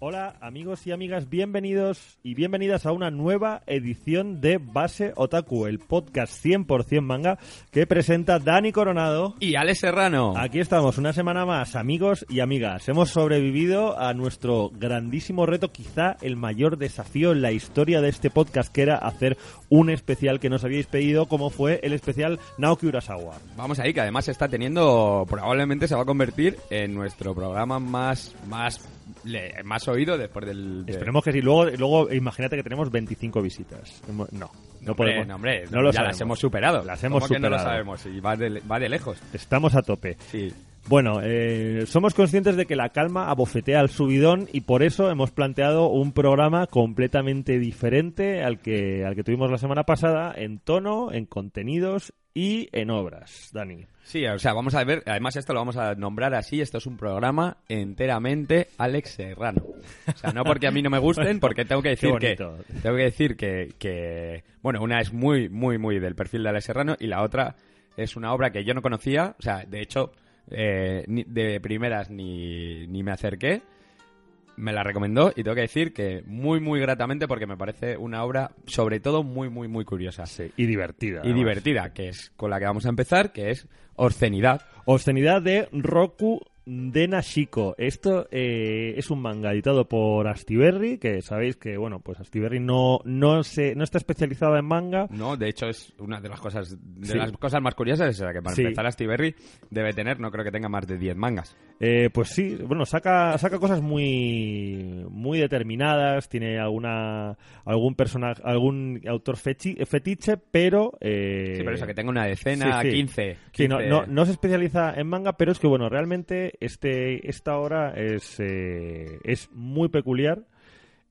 Hola amigos y amigas, bienvenidos y bienvenidas a una nueva edición de Base Otaku, el podcast 100% manga que presenta Dani Coronado y Alex Serrano. Aquí estamos una semana más, amigos y amigas. Hemos sobrevivido a nuestro grandísimo reto, quizá el mayor desafío en la historia de este podcast, que era hacer un especial que nos habíais pedido, como fue el especial Naoki Urasawa. Vamos ahí, que además está teniendo, probablemente se va a convertir en nuestro programa más, más le, más oído después del... Esperemos que sí. Luego, luego imagínate que tenemos 25 visitas. No, no, podemos. No, hombre, no lo ya las hemos superado. Las hemos superado. no lo sabemos y va de, va de lejos. Estamos a tope. Sí. Bueno, eh, somos conscientes de que la calma abofetea al subidón y por eso hemos planteado un programa completamente diferente al que, al que tuvimos la semana pasada en tono, en contenidos y en obras, Dani. Sí, o sea, vamos a ver, además esto lo vamos a nombrar así, esto es un programa enteramente Alex Serrano. O sea, no porque a mí no me gusten, porque tengo que decir que tengo que decir que, que bueno, una es muy muy muy del perfil de Alex Serrano y la otra es una obra que yo no conocía, o sea, de hecho eh, de primeras ni, ni me acerqué. Me la recomendó y tengo que decir que muy, muy gratamente porque me parece una obra, sobre todo, muy, muy, muy curiosa. y divertida. Y divertida, que es con la que vamos a empezar, que es Obscenidad. Obscenidad de Roku de Nashiko. Esto eh, es un manga editado por Astiberri, que sabéis que, bueno, pues Astiberri no, no, se, no está especializada en manga. No, de hecho es una de las cosas de las cosas más curiosas, es que para empezar Astiberri debe tener, no creo que tenga más de 10 mangas. Eh, pues sí, bueno, saca, saca cosas muy, muy determinadas, tiene alguna, algún personaje, algún autor fetiche, pero... Eh, sí, pero eso, que tenga una decena, 15, Sí, no, no, no se especializa en manga, pero es que, bueno, realmente este, esta obra es, eh, es muy peculiar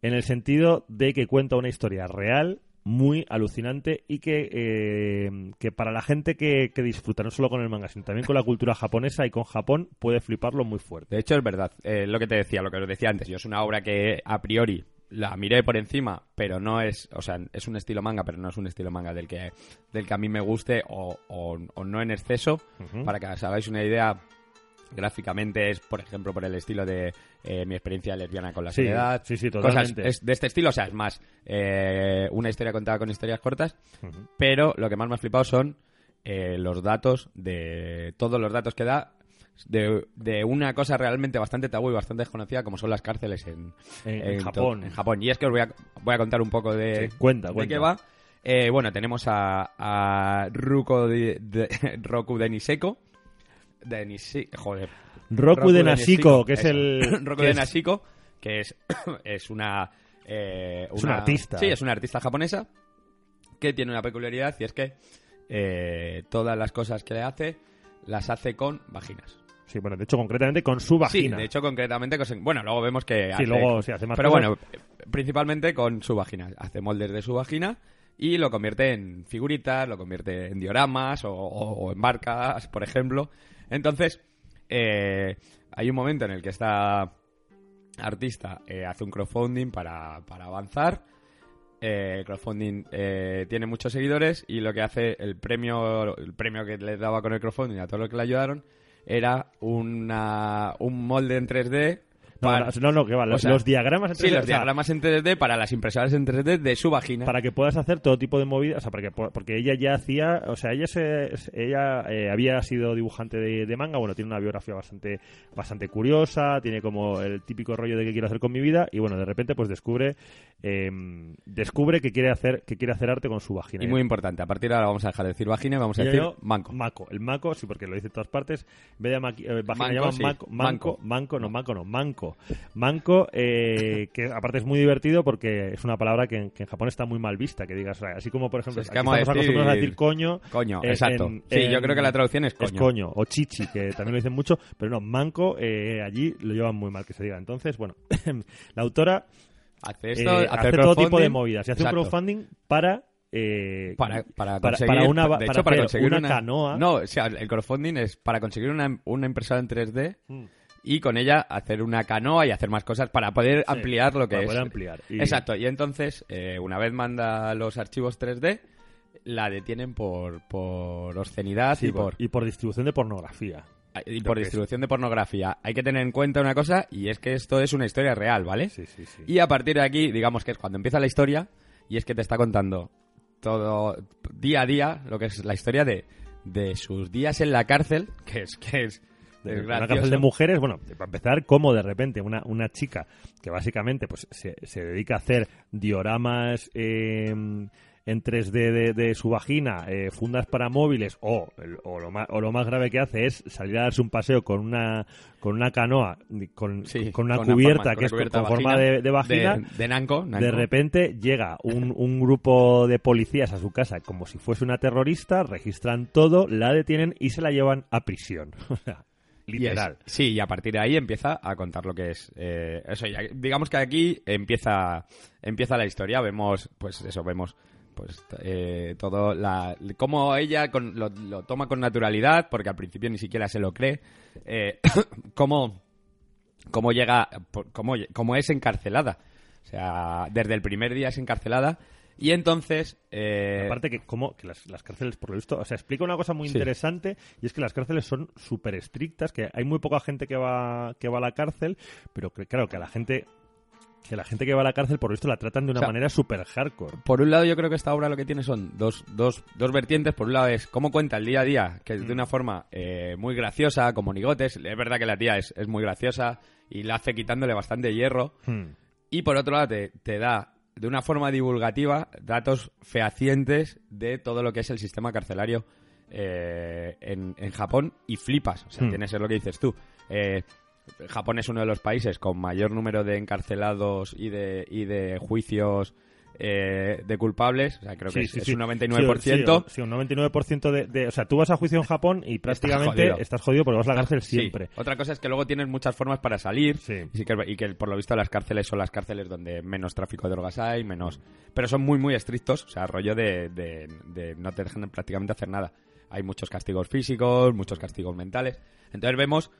en el sentido de que cuenta una historia real muy alucinante y que, eh, que para la gente que, que, disfruta no solo con el manga, sino también con la cultura japonesa y con Japón puede fliparlo muy fuerte. De hecho, es verdad, eh, lo que te decía, lo que os decía antes, yo es una obra que a priori la miré por encima, pero no es, o sea, es un estilo manga, pero no es un estilo manga del que, del que a mí me guste o, o, no en exceso. Para que os hagáis una idea, gráficamente es, por ejemplo, por el estilo de eh, mi experiencia lesbiana con la soledad. Sí, sí, totalmente. Cosas de este estilo, o sea, es más eh, una historia contada con historias cortas, pero lo que más me ha flipado son eh, los datos de todos los datos que da de, de, una cosa realmente bastante tabú y bastante desconocida como son las cárceles en, Japón. En Japón. Y es que os voy a, voy a contar un poco de, cuenta, de qué va. bueno, tenemos a, a Ruko de, Roku de Joder. Roku, de Nashiko, que es el... Roku de Nashiko, que es, es una... Eh, es una, artista. Sí, es una artista japonesa que tiene una peculiaridad y es que eh, todas las cosas que le hace las hace con vaginas. Sí, bueno, de hecho, concretamente con su vagina. Sí, de hecho, concretamente con... Bueno, luego vemos que sí, luego se hace más Pero bueno, principalmente con su vagina. Hace moldes de su vagina y lo convierte en figuritas, lo convierte en dioramas o, o en barcas, por ejemplo. Entonces, eh, hay un momento en el que esta artista eh, hace un crowdfunding para, para avanzar. Eh, el crowdfunding tiene muchos seguidores y lo que hace el premio, el premio que le daba con el crowdfunding a todos los que le ayudaron era una, un molde en 3D No, no, que va. Los, diagramas en 3D. Sí, los diagramas en 3D para las impresoras en 3D de su vagina. Para que puedas hacer todo tipo de movidas. O sea, para porque ella ya hacía. O sea, ella se, ella eh, había sido dibujante de, manga. Bueno, tiene una biografía bastante, bastante curiosa. Tiene como el típico rollo de que quiero hacer con mi vida. Y bueno, de repente, pues descubre. Em, descubre que quiere hacer que quiere hacer arte con su vagina. Y muy importante, a partir de ahora vamos a dejar de decir vagina y vamos a decir manco. Maco, el maco, sí, porque lo dice en todas partes. En vez de eh, vagina, manco, manco, manco, no, manco no, manco. Manco, eh, que aparte es muy divertido porque es una palabra que en, Japón está muy mal vista, que digas, así como por ejemplo, estamos acostumbrados a decir coño. Coño, exacto. sí, yo creo que la traducción es coño. Es coño, o chichi, que también lo dicen mucho, pero no, manco, eh, allí lo llevan muy mal que se diga. Entonces, bueno, la autora hace, esto, eh, hace todo tipo de movidas y hace un crowdfunding para eh, para, para, conseguir, una, de hecho, para conseguir una, canoa. No, o sea, el crowdfunding es para conseguir una, una impresora en 3D mm. Y con ella hacer una canoa y hacer más cosas para poder ampliar lo que para es. Poder ampliar. Exacto, y entonces, eh, una vez manda los archivos 3D, la detienen por, por obscenidad y por... Y por distribución de pornografía ah, y por distribución de pornografía. Hay que tener en cuenta una cosa y es que esto es una historia real, ¿vale? Sí, sí, sí. Y a partir de aquí, digamos que es cuando empieza la historia y es que te está contando todo día a día lo que es la historia de, de sus días en la cárcel, que es que es de una cárcel de mujeres, bueno, para empezar, como de repente una, una chica que básicamente pues se, se dedica a hacer dioramas eh, en 3D de, su vagina, eh, fundas para móviles o, o, lo más, o lo más grave que hace es salir a darse un paseo con una con una canoa, con, con una cubierta que es con forma de, vagina. De, nanco, De repente llega un, un grupo de policías a su casa como si fuese una terrorista, registran todo, la detienen y se la llevan a prisión. literal. sí, y a partir de ahí empieza a contar lo que es. Eh, eso, digamos que aquí empieza, empieza la historia. Vemos, pues eso, vemos pues eh, todo la cómo ella lo, toma con naturalidad porque al principio ni siquiera se lo cree eh, cómo cómo llega cómo, cómo es encarcelada o sea desde el primer día es encarcelada y entonces. Eh... Aparte que, como que las, cárceles, por lo visto. O sea, explica una cosa muy interesante y es que las cárceles son súper estrictas, que hay muy poca gente que va, que va a la cárcel, pero que, claro, que a la gente que la gente que va a la cárcel, por esto, la tratan de una manera súper hardcore. Por un lado, yo creo que esta obra lo que tiene son dos, dos, dos vertientes. Por un lado es cómo cuenta el día a día, que es de mm. una forma eh, muy graciosa, como nigotes. Es verdad que la tía es, es muy graciosa y la hace quitándole bastante hierro. Hmm. Y por otro lado, te, te da de una forma divulgativa datos fehacientes de todo lo que es el sistema carcelario eh, en, en, Japón y flipas. O sea, tiene que ser lo que dices tú. Eh, Japón es uno de los países con mayor número de encarcelados y de, y de juicios eh, de culpables, o sea, creo que es, un 99%. Sí, un 99% de, O sea, tú vas a juicio en Japón y prácticamente estás jodido, porque vas a la cárcel siempre. Otra cosa es que luego tienes muas formas para salir y, que, y, que, por lo visto las cárceles son las cárceles donde menos tráfico de drogas hay, menos... Pero son muy, muy estrictos, o sea, rollo de, de no te dejan prácticamente hacer nada. Hay muchos castigos físicos, muchos castigos mentales. Entonces vemos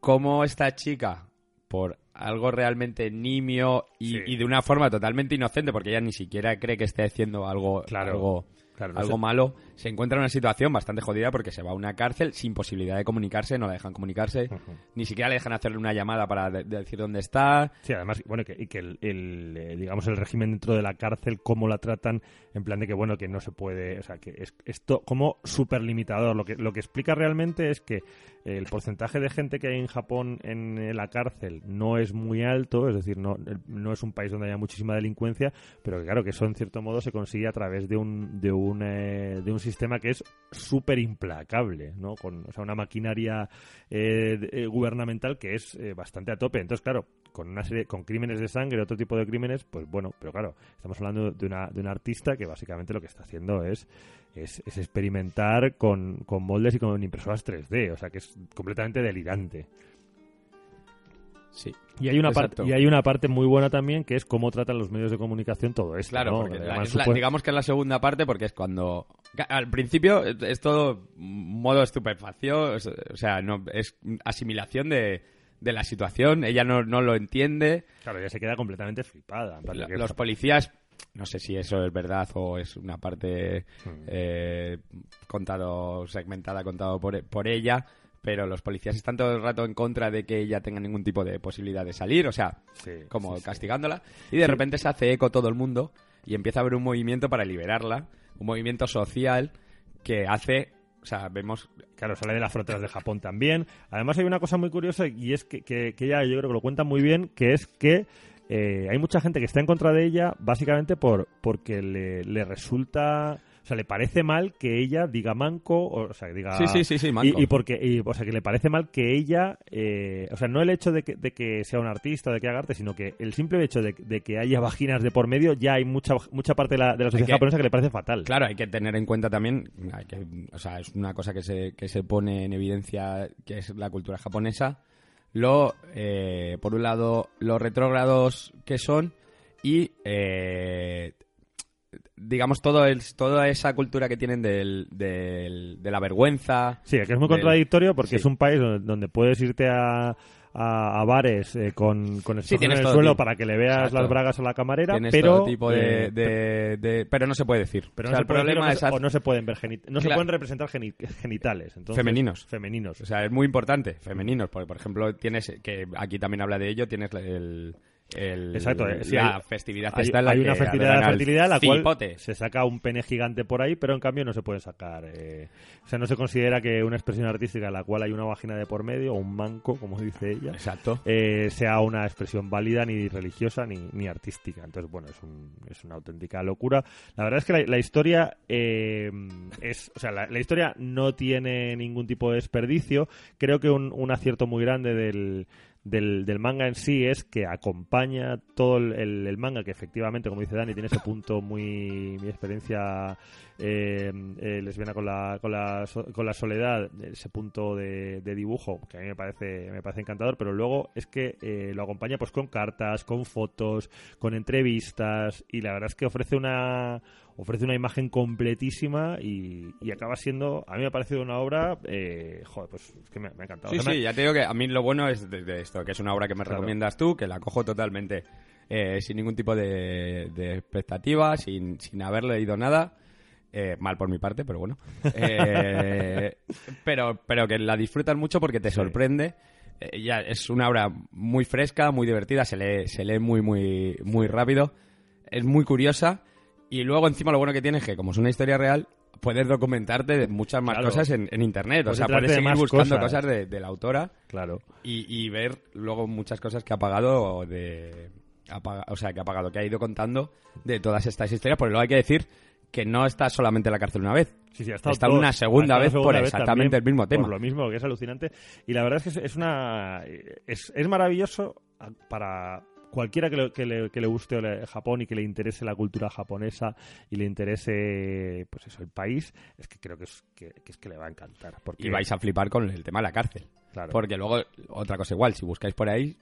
cómo esta chica, por algo realmente nimio y, de una forma totalmente inocente, porque ella ni siquiera cree que esté haciendo algo, algo algo malo, se encuentra en una situación bastante jodida porque se va a una cárcel sin posibilidad de comunicarse, no la dejan comunicarse, ni siquiera le dejan hacerle una llamada para decir dónde está. Sí, además, bueno, que, y que el, eh, digamos, el régimen dentro de la cárcel, cómo la tratan, en plan de que, bueno, que no se puede, o sea, que es esto como súper limitador. Lo que, lo que explica realmente es que el porcentaje de gente que hay en Japón en la cárcel no es muy alto, es decir, no, no es un país donde haya muchísima delincuencia, pero que claro, que eso en cierto modo se consigue a través de un, de un eh, de un sistema que es súper implacable, ¿no? Con o sea, una maquinaria eh, eh, gubernamental que es bastante a tope. Entonces, claro, con una serie, con crímenes de sangre, otro tipo de crímenes, pues bueno, pero claro, estamos hablando de una, de un artista que básicamente lo que está haciendo es, es, experimentar con, con moldes y con impresoras 3D, o sea que es completamente delirante. Sí. Y hay una parte y hay una parte muy buena también que es cómo tratan los medios de comunicación todo esto. Claro, digamos que es la segunda parte porque es cuando al principio es todo modo estupefacción, o sea, no es asimilación de, de la situación, ella no, no lo entiende. Claro, ella se queda completamente flipada. los policías no sé si eso es verdad o es una parte hmm. eh, contado segmentada contado por, por ella pero los policías están todo el rato en contra de que ella tenga ningún tipo de posibilidad de salir, o sea, como castigándola. Y de repente se hace eco todo el mundo y empieza a haber un movimiento para liberarla, un movimiento social que hace o sea, vemos... Claro, sale de las fronteras de Japón también. Además hay una cosa muy curiosa y es que, que, que ella yo creo que lo cuenta muy bien, que es que eh, hay mucha gente que está en contra de ella básicamente por porque le, le resulta sea, le parece mal que ella diga manco, o, sea, diga... Sí, sí, sí, sí manco. Y, porque, o sea, que le parece mal que ella, eh, o sea, no el hecho de que, de que, sea un artista, de que haga arte, sino que el simple hecho de, que haya vaginas de por medio, ya hay mucha mucha parte de la, de la sociedad japonesa que le parece fatal. Claro, hay que tener en cuenta también, hay que, o sea, es una cosa que se, que se pone en evidencia, que es la cultura japonesa, lo, eh, por un lado, los retrógrados que son y eh, digamos, todo el, toda esa cultura que tienen del, de la vergüenza. Sí, que es muy contradictorio porque es un país donde, puedes irte a, a, bares eh, con, con el en el suelo para que le veas las bragas a la camarera, pero tipo de, de, pero no se puede decir. Pero el problema es o no se pueden ver no se pueden representar genitales, femeninos. Femeninos. O sea, es muy importante, femeninos, porque por ejemplo tienes que aquí también habla de ello, tienes el Exacto, eh, la festividad hay, está en la hay una festividad de fertilidad en la cual se saca un pene gigante por ahí, pero en cambio no se puede sacar. Eh, o sea, no se considera que una expresión artística en la cual hay una vagina de por medio o un manco, como dice ella, Exacto. Eh, sea una expresión válida ni religiosa ni, ni artística. Entonces, bueno, es, un, es una auténtica locura. La verdad es que la, historia es, o sea, la, historia no tiene ningún tipo de desperdicio. Creo que un acierto muy grande del del, del, manga en sí es que acompaña todo el, manga, que efectivamente, como dice Dani, tiene ese punto muy. mi experiencia eh, eh, lesbiana con la, con, la, con la soledad, ese punto de, dibujo, que a mí me parece, me parece encantador, pero luego es que eh, lo acompaña pues con cartas, con fotos, con entrevistas, y la verdad es que ofrece una ofrece una imagen completísima y, acaba siendo, a mí me ha parecido una obra, eh, joder, pues es que me, ha encantado. Sí, sí, ya te digo que a mí lo bueno es de, esto, que es una obra que me recomiendas tú, que la cojo totalmente eh, sin ningún tipo de, de expectativa, sin, sin haber leído nada. Eh, mal por mi parte, pero bueno. pero, pero que la disfrutas mucho porque te sorprende. ya es una obra muy fresca, muy divertida, se lee, se lee muy, muy, muy rápido. Es muy curiosa y luego encima lo bueno que tiene es que como es una historia real, puedes documentarte de muchas más cosas en, internet. o sea, puedes seguir buscando cosas, de, la autora. Claro. Y, ver luego muchas cosas que ha pagado de... o sea, que ha pagado, que ha ido contando de todas estas historias. Porque luego hay que decir que no está solamente en la cárcel una vez. Sí, sí, ha está una segunda vez por exactamente el mismo tema. Por lo mismo, que es alucinante. Y la verdad es que es, una es, es maravilloso para cualquiera que le, que le, que le guste Japón y que le interese la cultura japonesa y le interese pues eso el país es que creo que es que, es que le va a encantar porque... y vais a flipar con el tema de la cárcel claro. porque luego otra cosa igual si buscáis por ahí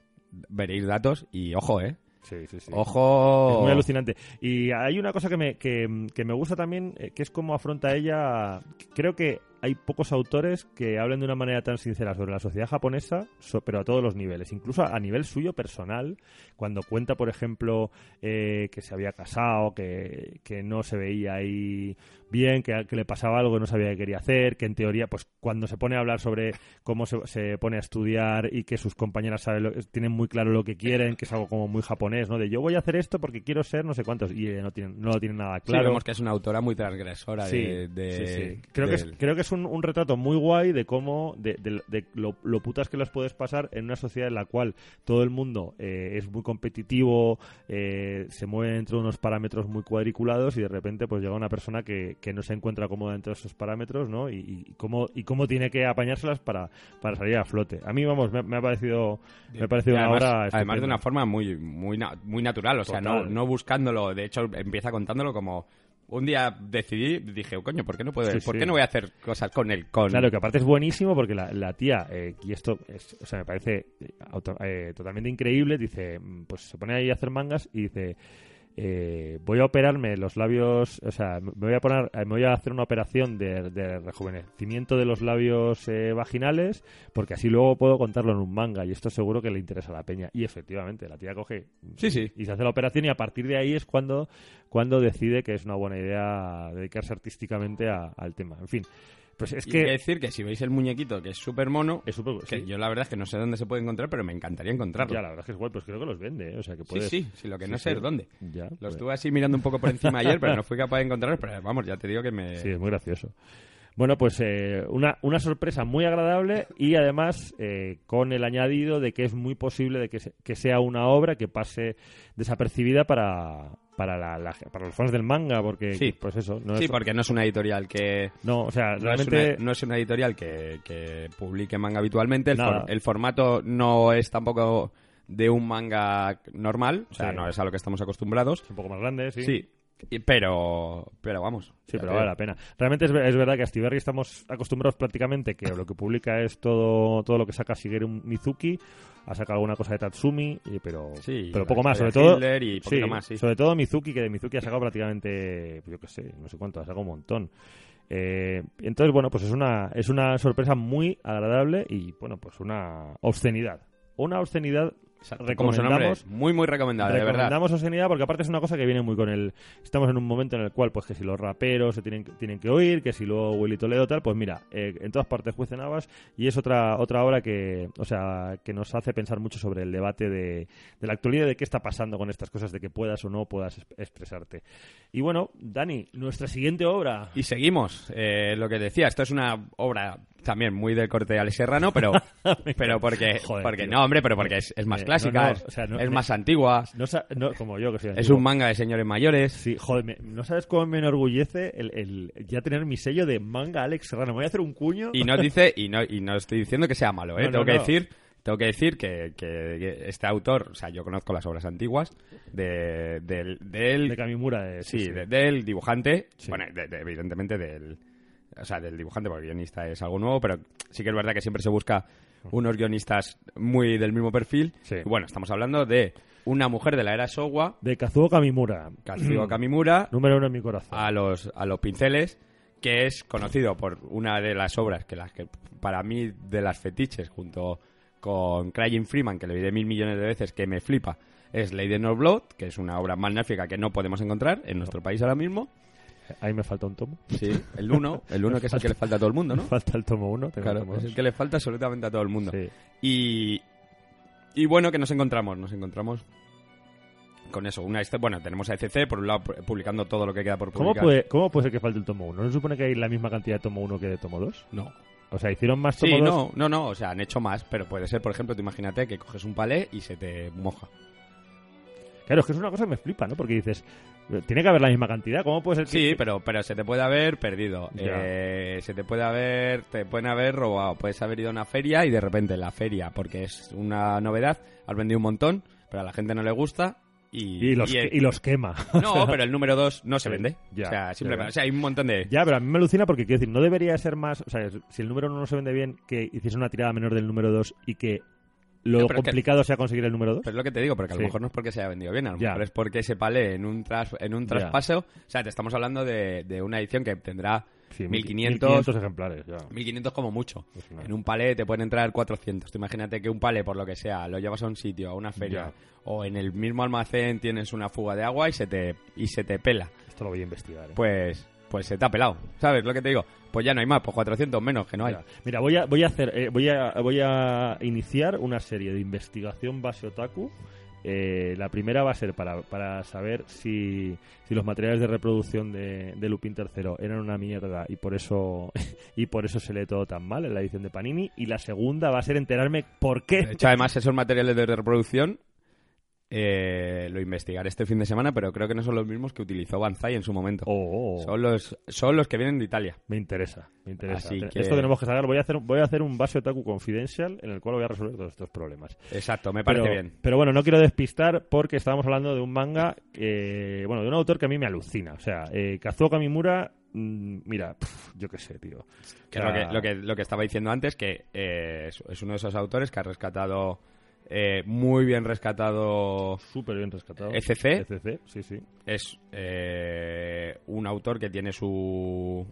veréis datos y ojo eh Sí, sí, sí. Ojo. Es muy alucinante. Y hay una cosa que me, que, que me gusta también, eh, que es cómo afronta ella. Creo que hay pocos autores que hablen de una manera tan sincera sobre la sociedad japonesa, pero a todos los niveles, incluso a, nivel suyo personal, cuando cuenta, por ejemplo, eh, que se había casado, que, que, no se veía ahí bien, que, le pasaba algo que no sabía qué quería hacer, que en teoría, pues cuando se pone a hablar sobre cómo se, pone a estudiar y que sus compañeras saben tienen muy claro lo que quieren, que es algo como muy japonés, ¿no? De yo voy a hacer esto porque quiero ser no sé cuántos, y no, tienen, no lo tienen nada claro. Sí, vemos que es una autora muy transgresora de, Creo, que es, creo que es un, retrato muy guay de cómo, de, lo, putas que las puedes pasar en una sociedad en la cual todo el mundo eh, es muy competitivo, eh, se mueve dentro de unos parámetros muy cuadriculados y de repente pues llega una persona que, no se encuentra cómoda dentro de esos parámetros, ¿no? Y, cómo, y cómo tiene que apañárselas para, para salir a flote. A mí, vamos, me, ha parecido, me ha parecido una obra Además de una forma muy, muy, muy natural, o sea, no, no buscándolo, de hecho empieza contándolo como un día decidí, dije, coño, ¿por qué no puedo, ¿por qué no voy a hacer cosas con él? Con... Claro, que aparte es buenísimo porque la, la tía, eh, y esto es, o sea, me parece eh, totalmente increíble, dice, mm, pues se pone ahí a hacer mangas y dice, eh, voy a operarme los labios, o sea, me voy a poner, me voy a hacer una operación de, rejuvenecimiento de los labios eh, vaginales, porque así luego puedo contarlo en un manga y esto seguro que le interesa a la peña. Y efectivamente, la tía coge sí, sí. y se hace la operación y a partir de ahí es cuando, cuando decide que es una buena idea dedicarse artísticamente al tema. En fin. Pues es Y que... que decir que si veis el muñequito, que es súper mono, Es súper... que sí. yo la verdad es que no sé dónde se puede encontrar, pero me encantaría encontrarlo. Ya, la verdad es que es guay, pues creo que los vende, ¿eh? O sea, que sí, puedes... sí, sí, lo que no Sí, sé sí. es dónde. Ya, Lo pues- estuve así mirando un poco por encima ayer, pero no fui capaz de encontrarlo, pero vamos, ya te digo que me... Sí, es muy gracioso. Bueno, pues eh, una, una sorpresa muy agradable y además eh, con el añadido de que es muy posible de que, se- que sea una obra que pase desapercibida para, para, la, la- para los fans del manga, porque Sí. pues eso, no Sí, es, porque no es una editorial que... no, o sea, No realmente es, una, no es una editorial que, que publique manga habitualmente. El, Nada. for- el formato no es tampoco de un manga normal. O sea, Sí. no es a lo que estamos acostumbrados. es un poco más grande, sí. Sí. Pero, pero vamos. Sí, pero vale la pena. Realmente es, es verdad que a Stiberry estamos acostumbrados prácticamente que lo que publica es todo, todo lo que saca Shigeru Mizuki, ha sacado alguna cosa de Tatsumi, pero, Sí, pero poco más. Sobre todo, y poquito más, sí. sobre todo Mizuki, que de Mizuki ha sacado prácticamente, yo qué sé, no sé cuánto, ha sacado un montón. Eh, entonces, bueno, pues es una, es una sorpresa muy agradable y, bueno, pues una obscenidad. Una obscenidad como su nombre, recomendamos muy, muy recomendable, de verdad. Recomendamos obscenidad porque aparte es una cosa que viene muy con el... Estamos en un momento en el cual, pues que si los raperos se tienen, tienen que oír, que si luego Willy Toledo tal, pues mira, eh, en todas partes Juez de Navas y es otra otra obra que, o sea, que nos hace pensar mucho sobre el debate de, de la actualidad, de qué está pasando con estas cosas, de que puedas o no puedas es- expresarte. Y bueno, Dani, nuestra siguiente obra... Y seguimos. Eh, lo que decía, esto es una obra también muy del corte de Alex Serrano, pero, pero porque, Joder, porque tío. no, hombre, pero porque es, es más Eh, clásica, no, no, es, o sea, no- es me- más antigua, como yo que soy es un manga de señores mayores. Sí, joder, me- no sabes cómo me enorgullece el, el ya tener mi sello de manga Alex Serrano. Me voy a hacer un cuño. Y no dice, y no, y no estoy diciendo que sea malo, ¿eh? Tengo que decir, tengo que decir que, que este autor, o sea, yo conozco las obras antiguas de, del, del- de Kamimura. eh, sí, de- del dibujante, Sí. bueno, de- de- evidentemente del, o sea, del dibujante, porque el guionista es algo nuevo, pero sí que es verdad que siempre se busca unos guionistas muy del mismo perfil. Sí. Y bueno, estamos hablando de una mujer de la era Showa, De Kazuo Kamimura. Kazuo Kamimura, Número uno en mi corazón. a los, a los pinceles, que es conocido por una de las obras que las que para mí de las fetiches, junto con Crying Freeman, que le diré mil millones de veces que me flipa, es Lady No Blood, que es una obra magnífica que no podemos encontrar en nuestro país ahora mismo. Ahí me falta un tomo. Sí, el uno, el uno que es el que le falta a todo el mundo, ¿no? Me falta el tomo uno. tengo el Claro, tomo es el que le falta absolutamente a todo el mundo. Sí. Y, y bueno, que nos encontramos, nos encontramos con eso. Una, bueno, tenemos a ECC, por un lado, pu- publicando todo lo que queda por ¿Cómo publicar. puede, ¿Cómo puede ser que falte el tomo uno? ¿No se supone que hay la misma cantidad de tomo uno que de tomo dos? No. O sea, hicieron más tomo Sí, dos. no, no, no, o sea, han hecho más, pero puede ser, por ejemplo, tú imagínate que coges un palé y se te moja. Claro, es que es una cosa que me flipa, ¿no? Porque dices, tiene que haber la misma cantidad. ¿Cómo puede ser que.? Sí, pero, pero se te puede haber perdido. Eh, se te puede haber, te pueden haber robado. Puedes haber ido a una feria y de repente en la feria, porque es una novedad, has vendido un montón, pero a la gente no le gusta y, Y los, y el- y los quema. No, pero el número 2 no se Sí, vende. ya, o sea, simplemente, o sea, hay un montón de... Ya, pero a mí me alucina porque quiero decir, no debería ser más. O sea, si el número uno no se vende bien, que hiciese una tirada menor del número dos y que lo No, que- complicado sea conseguir el número dos. Pero es lo que te digo, porque a lo Sí. mejor no es porque se haya vendido bien, a lo mejor es porque ese palé en un, tras, en un traspaso... O sea, te estamos hablando de, de una edición que tendrá Sí, 1500, 1500 ejemplares, ya. 1500 como mucho. Una- En un palé te pueden entrar 400. Tú imagínate que un palé, por lo que sea, lo llevas a un sitio, a una feria, Ya. o en el mismo almacén tienes una fuga de agua y se te, y se te pela. Esto lo voy a investigar. ¿eh? Pues, pues se te ha pelado. ¿Sabes lo que te digo? Pues ya no hay más, pues 400 menos, que no hay. Mira, voy a, voy a hacer, eh, voy a, voy a iniciar una serie de investigación base otaku. Eh, la primera va a ser para, para saber si, si los materiales de reproducción de, de Lupin III eran una mierda y por eso y por eso se lee todo tan mal en la edición de Panini. Y la segunda va a ser enterarme por qué. De hecho, además, esos materiales de reproducción eh, lo investigaré este fin de semana, pero creo que no son los mismos que utilizó Banzai en su momento. Oh, oh, Son, los, son los que vienen de Italia. me interesa, me interesa. Así Te- que- Esto tenemos que saber. Voy a hacer, voy a hacer un base otaku confidential en el cual voy a resolver todos estos problemas. Exacto, me parece pero, bien. Pero bueno, no quiero despistar porque estábamos hablando de un manga, eh, bueno, de un autor que a mí me alucina. O sea, eh, Kazuo Kamimura, mm, mira, pf, yo qué sé, tío. Que O es lo que, lo, que, lo que estaba diciendo antes, que eh, es, es uno de esos autores que ha rescatado, eh, muy bien rescatado, Súper bien rescatado. ECC. ECC, sí, sí. es eh, un autor que tiene su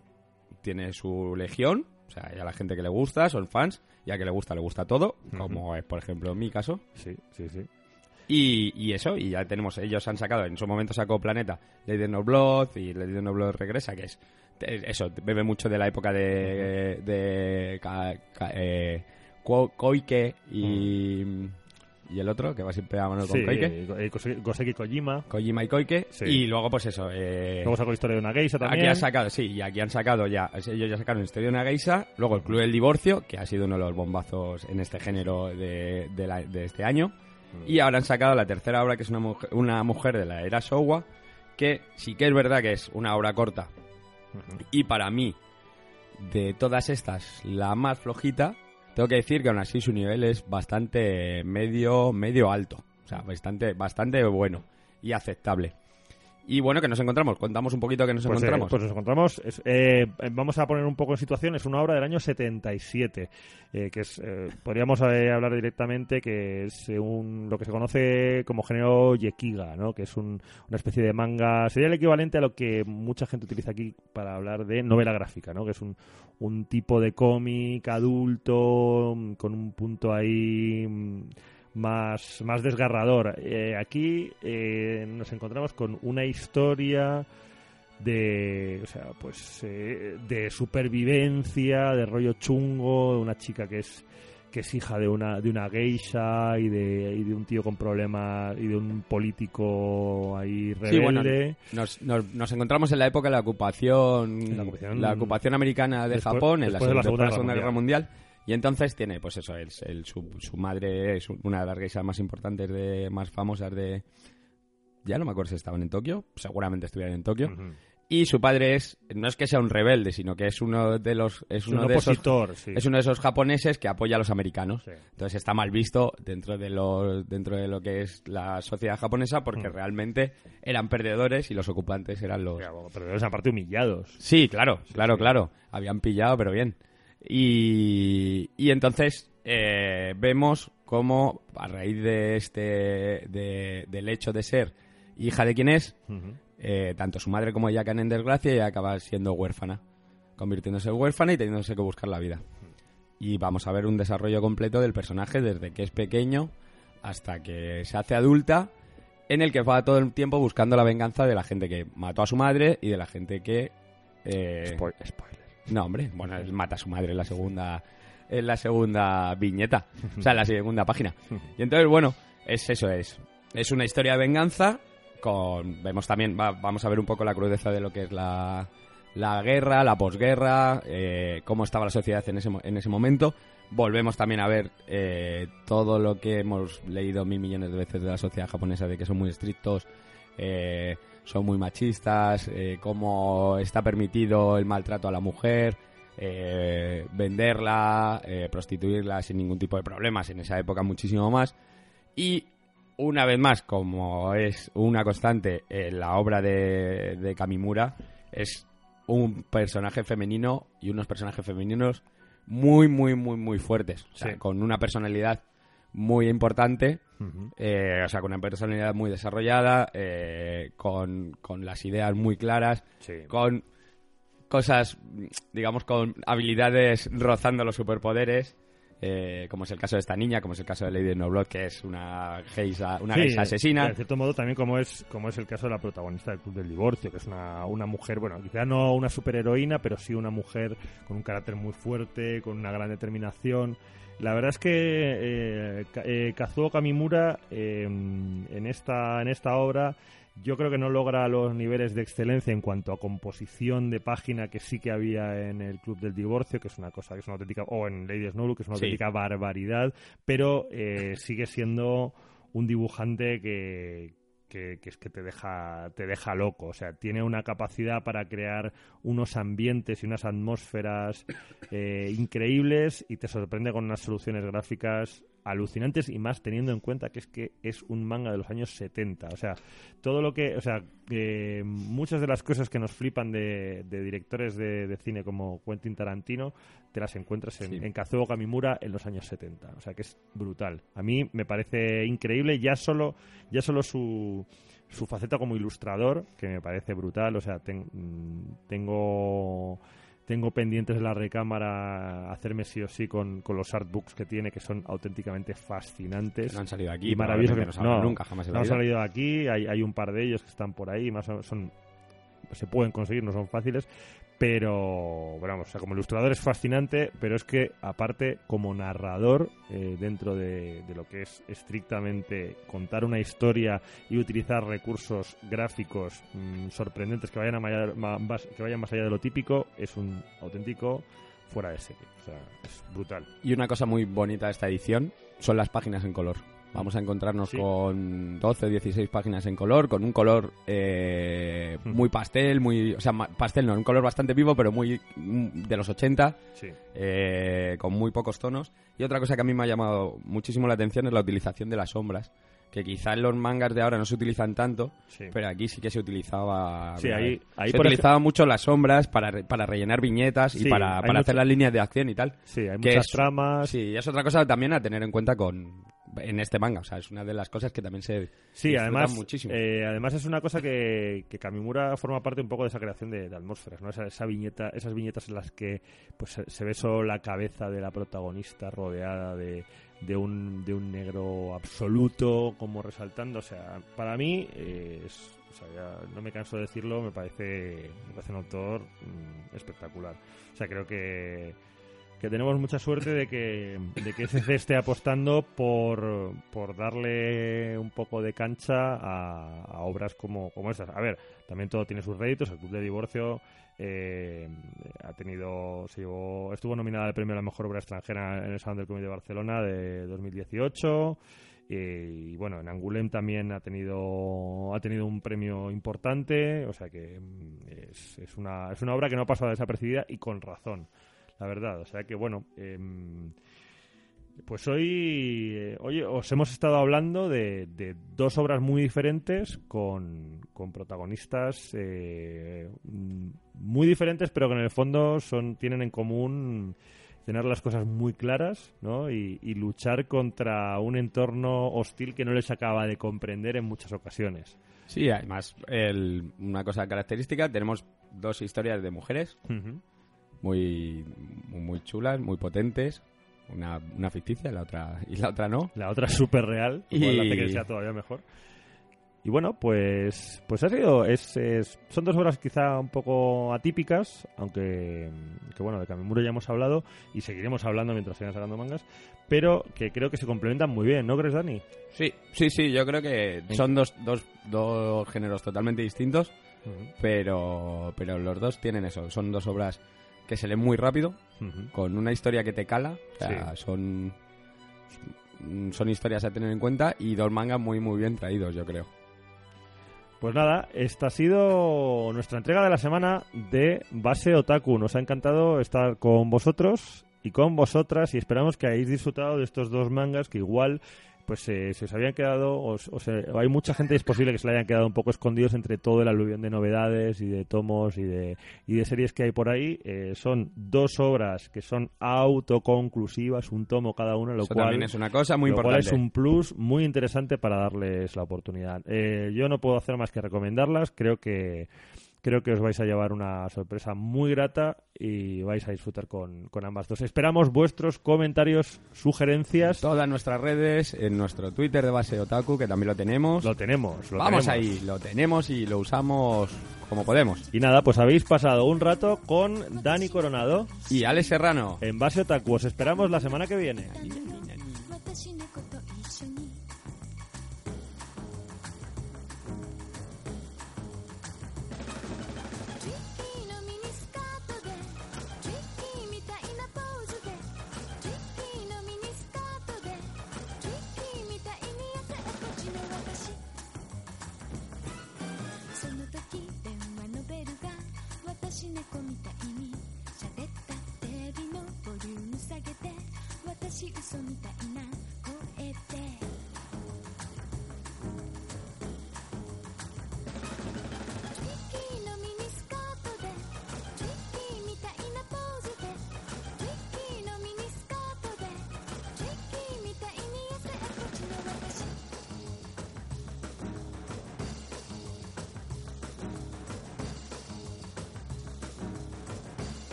tiene su legión, o sea, a la gente que le gusta, son fans, y a que le gusta, le gusta todo, como es, por ejemplo, en mi caso. Sí, sí, sí. Y, y eso, y ya tenemos, ellos han sacado, en su momento sacó Planeta, Lady No Blood, y Lady No Blood regresa, que es eso, bebe mucho de la época de, de eh, Koike y... y el otro, que va siempre a mano con Koike. Goseki Kojima. Kojima y Koike. Y luego, pues eso. Eh, luego sacó Historia de una Geisa también. Aquí han sacado, sí, y aquí han sacado ya. Ellos ya sacaron Historia de una Geisa. Luego el Club del Divorcio, que ha sido uno de los bombazos en este género de, de, este año. Mm. Y ahora han sacado la tercera obra, que es una mujer, una mujer de la era Showa. Que sí que es verdad que es una obra corta. Y para mí, de todas estas, la más flojita tengo que decir que aún así su nivel es bastante medio, medio alto. O sea, bastante, bastante bueno y aceptable. Y bueno, que nos encontramos. Contamos un poquito que nos pues, eh, encontramos. pues nos encontramos. eh, vamos a poner un poco en situación. Es una obra del año 77. Eh, que es, eh, podríamos hablar directamente que es un, lo que se conoce como género Yekiga, ¿no? Que es un, una especie de manga. Sería el equivalente a lo que mucha gente utiliza aquí para hablar de novela gráfica, ¿no? Que es un, un tipo de cómic adulto con un punto ahí mm, más, más desgarrador. Eh, aquí eh, nos encontramos con una historia de, o sea, pues, eh, de supervivencia, de rollo chungo, de una chica que es que es hija de una de una geisha y de, y de un tío con problemas y de un político ahí rebelde. nos, nos, encontramos en la época de la ocupación la ocupación, americana de Japón en la, Segunda, Guerra Mundial y entonces tiene, pues eso, el, su, su, madre es una de las geishas más importantes, de más famosas de... Ya no me acuerdo si estaban en Tokio, seguramente estuvieran en Tokio. Y su padre es, no es que sea un rebelde, sino que es uno de los, es, uno de esos, es uno de esos japoneses que apoya a los americanos. Entonces está mal visto dentro de los, dentro de lo que es la sociedad japonesa porque realmente eran perdedores y los ocupantes eran los. perdedores aparte humillados. Sí, claro, claro, claro. Habían pillado, pero bien. Y, y entonces eh, vemos cómo a raíz de este del hecho de ser hija de quien es, eh, tanto su madre como ella caen en desgracia y acaba siendo huérfana, convirtiéndose en huérfana y teniéndose que buscar la vida. Y vamos a ver un desarrollo completo del personaje desde que es pequeño hasta que se hace adulta, en el que va todo el tiempo buscando la venganza de la gente que mató a su madre y de la gente que... Eh, spoiler. No, hombre, bueno, él mata a su madre en la segunda, en la segunda viñeta, o sea, en la segunda página. Y entonces, bueno, es eso, es, es una historia de venganza con, vemos también, vamos a ver un poco la crudeza de lo que es la, la guerra, la posguerra, eh, cómo estaba la sociedad en ese, en ese momento. Volvemos también a ver eh, todo lo que hemos leído mil millones de veces de la sociedad japonesa, de que son muy estrictos, eh, son muy machistas, eh, cómo está permitido el maltrato a la mujer, eh, venderla, eh, prostituirla sin ningún tipo de problemas, en esa época muchísimo más. Y una vez más, como es una constante en la obra de, de Kamimura, es un personaje femenino y unos personajes femeninos muy, muy, muy, muy fuertes. con una personalidad muy importante, eh, o sea, con una personalidad muy desarrollada, eh, con, con, las ideas muy claras, con cosas, digamos, con habilidades rozando los superpoderes. Eh, como es el caso de esta niña, como es el caso de Lady Blood, que es una geisa, una asesina. De cierto modo, también como es, como es el caso de la protagonista del Club del Divorcio, que es una, una mujer, bueno, quizá no una superheroína, pero sí una mujer con un carácter muy fuerte, con una gran determinación. La verdad es que eh, eh, Kazuo Kamimura eh, en, esta, en esta obra yo creo que no logra los niveles de excelencia en cuanto a composición de página que sí que había en el Club del Divorcio, que es una cosa que es una auténtica, o en Lady Snow, que es una auténtica barbaridad, pero eh, sigue siendo un dibujante que, que, es que te deja, te deja loco. O sea, tiene una capacidad para crear unos ambientes y unas atmósferas eh, increíbles y te sorprende con unas soluciones gráficas alucinantes y más teniendo en cuenta que es que es un manga de los años 70. O sea, todo lo que, o sea, muchas de las cosas que nos flipan de, directores de, cine como Quentin Tarantino te las encuentras en, Kazuo Kamimura en los años 70. O sea, que es brutal. A mí me parece increíble ya solo, ya solo su su faceta como ilustrador, que me parece brutal. O sea, mm, tengo tengo pendientes de la recámara hacerme sí o sí con, los artbooks que tiene, que son auténticamente fascinantes. No han salido aquí, y maravillosos. no, nunca, jamás no han salido aquí, hay, hay un par de ellos que están por ahí, más son se pueden conseguir, no son fáciles, pero, vamos, o sea, como ilustrador es fascinante, pero es que aparte como narrador, eh, dentro de, lo que es estrictamente contar una historia y utilizar recursos gráficos mm, sorprendentes que vayan, a más, que vayan más allá de lo típico, es un auténtico fuera de serie. O sea, es brutal. Y una cosa muy bonita de esta edición son las páginas en color. Vamos a encontrarnos con 12, 16 páginas en color, con un color eh, muy pastel, muy, o sea, pastel no, un color bastante vivo, pero muy mm, de los 80, eh, con muy pocos tonos. Y otra cosa que a mí me ha llamado muchísimo la atención es la utilización de las sombras que quizá en los mangas de ahora no se utilizan tanto, pero aquí sí que se utilizaba. Sí, ahí, ahí se utilizaba mucho las sombras para, para rellenar viñetas y para, para hacer las líneas de acción y tal. Sí, hay muchas tramas. Sí, es otra cosa también a tener en cuenta con en este manga. O sea, es una de las cosas que también se sí, además, muchísimo. Eh, además es una cosa que, que Kamimura forma parte un poco de esa creación de, atmósferas, ¿no? Esa, viñeta, esas viñetas en las que pues se ve solo la cabeza de la protagonista rodeada de, de un, de un negro absoluto, como resaltando. O sea, para mí, eh, o sea, no me canso de decirlo, me parece, me parece un autor mm, espectacular. O sea, creo que que tenemos mucha suerte de que, de que SC esté apostando por, por darle un poco de cancha a, obras como, como estas. A ver, también todo tiene sus réditos. El Club de Divorcio eh, ha tenido, se llevó, estuvo nominada al premio a la mejor obra extranjera en el Salón del Comité de Barcelona de 2018. Y, bueno, en Angulem también ha tenido ha tenido un premio importante, o sea que mm, es, es, una, es una obra que no ha pasado desapercibida y con razón la verdad. O sea que, bueno, em, pues hoy, eh, hoy os hemos estado hablando de, dos obras muy diferentes con, con protagonistas eh, muy diferentes, pero que en el fondo son tienen en común tener las cosas muy claras ¿no? y, luchar contra un entorno hostil que no les acaba de comprender en muchas ocasiones. Sí, además, una cosa característica, tenemos dos historias de mujeres muy, muy chulas, muy potentes. Una, una ficticia la otra, y la otra no. La otra súper real, y la hace que sea todavía mejor. Y bueno, pues pues ha sido es, son dos obras quizá un poco atípicas, aunque que bueno, de Kamimuro ya hemos hablado y seguiremos hablando mientras sigan sacando mangas, pero que creo que se complementan muy bien, ¿no crees, Dani? Sí, sí, sí, yo creo que son dos, dos, dos géneros totalmente distintos, pero pero los dos tienen eso, son dos obras que se lee muy rápido, con una historia que te cala. son, son historias a tener en cuenta y dos mangas muy, muy bien traídos, yo creo. Pues nada, esta ha sido nuestra entrega de la semana de Base Otaku. Nos ha encantado estar con vosotros y con vosotras y esperamos que hayáis disfrutado de estos dos mangas que igual pues eh, se os habían quedado, o, sea, hay mucha gente, es posible que se le hayan quedado un poco escondidos entre todo el aluvión de novedades y de tomos y de, y de series que hay por ahí. Eh, son dos obras que son autoconclusivas, un tomo cada uno, lo cual es una cosa muy importante. es un plus muy interesante para darles la oportunidad. Eh, yo no puedo hacer más que recomendarlas, creo que Creo que os vais a llevar una sorpresa muy grata y vais a disfrutar con, ambas dos. Esperamos vuestros comentarios, sugerencias. todas nuestras redes, en nuestro Twitter de base Otaku, que también lo tenemos. Lo tenemos, lo Vamos ahí, lo tenemos y lo usamos como podemos. Y nada, pues habéis pasado un rato con Dani Coronado y Alex Serrano. En base Otaku. Os esperamos la semana que viene.